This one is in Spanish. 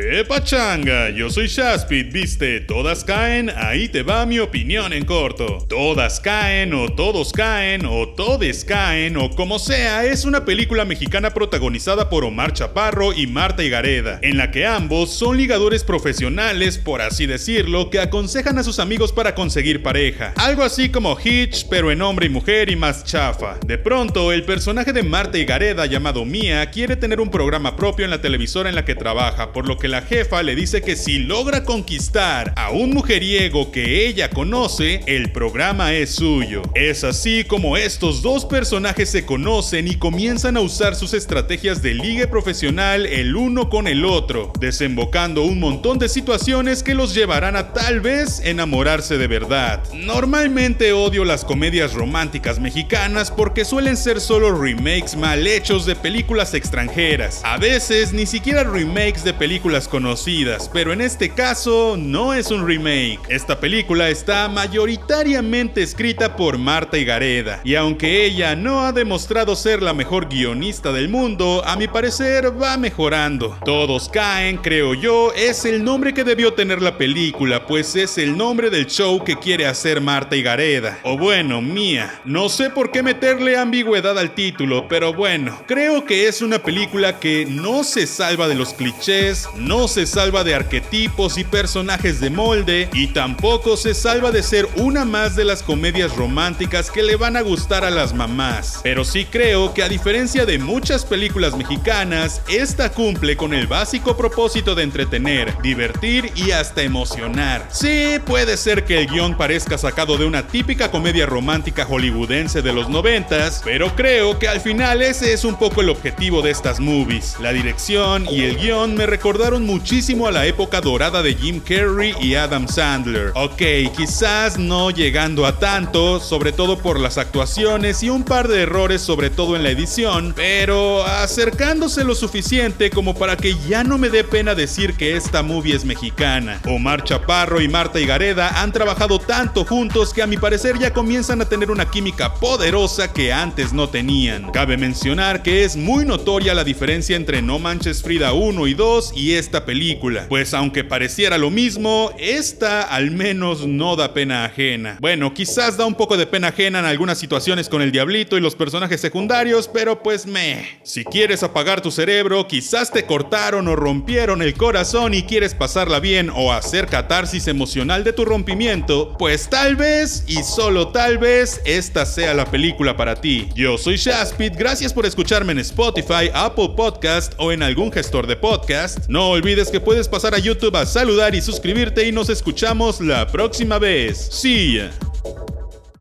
¡Qué pachanga! Yo soy Shaspit, ¿viste? Todas caen, ahí te va mi opinión en corto. Todas caen, o todos caen, o todes caen, o como sea, es una película mexicana protagonizada por Omar Chaparro y Marta Higareda, en la que ambos son ligadores profesionales, por así decirlo, que aconsejan a sus amigos para conseguir pareja. Algo así como Hitch, pero en hombre y mujer y más chafa. De pronto, el personaje de Marta Higareda, llamado Mia, quiere tener un programa propio en la televisora en la que trabaja, por lo que la jefa le dice que si logra conquistar a un mujeriego que ella conoce, el programa es suyo. Es así como estos dos personajes se conocen y comienzan a usar sus estrategias de ligue profesional el uno con el otro, desembocando un montón de situaciones que los llevarán a tal vez enamorarse de verdad. Normalmente odio las comedias románticas mexicanas porque suelen ser solo remakes mal hechos de películas extranjeras, a veces ni siquiera remakes de películas conocidas, pero en este caso no es un remake. Esta película está mayoritariamente escrita por Marta Higareda, y aunque ella no ha demostrado ser la mejor guionista del mundo, a mi parecer va mejorando. Todos caen, creo yo, es el nombre que debió tener la película, pues es el nombre del show que quiere hacer Marta Higareda. O bueno, mía. No sé por qué meterle ambigüedad al título, pero bueno, creo que es una película que no se salva de los clichés, no se salva de arquetipos y personajes de molde y tampoco se salva de ser una más de las comedias románticas que le van a gustar a las mamás. Pero sí creo que a diferencia de muchas películas mexicanas, esta cumple con el básico propósito de entretener, divertir y hasta emocionar. Sí, puede ser que el guion parezca sacado de una típica comedia romántica hollywoodense de los noventas, pero creo que al final ese es un poco el objetivo de estas movies. La dirección y el guion me recordaron muchísimo a la época dorada de Jim Carrey y Adam Sandler. Ok, quizás no llegando a tanto, sobre todo por las actuaciones y un par de errores, sobre todo en la edición, pero acercándose lo suficiente como para que ya no me dé pena decir que esta movie es mexicana. Omar Chaparro y Marta Higareda han trabajado tanto juntos que a mi parecer ya comienzan a tener una química poderosa que antes no tenían. Cabe mencionar que es muy notoria la diferencia entre No Manches Frida 1 y 2 y esta película, pues aunque pareciera lo mismo, esta al menos no da pena ajena. Bueno, quizás da un poco de pena ajena en algunas situaciones con el diablito y los personajes secundarios, pero pues me. Si quieres apagar tu cerebro, quizás te cortaron o rompieron el corazón y quieres pasarla bien o hacer catarsis emocional de tu rompimiento, pues tal vez y solo tal vez esta sea la película para ti. Yo soy Shaspit, gracias por escucharme en Spotify, Apple Podcast o en algún gestor de podcast. No no olvides que puedes pasar a YouTube a saludar y suscribirte y nos escuchamos la próxima vez. Ya.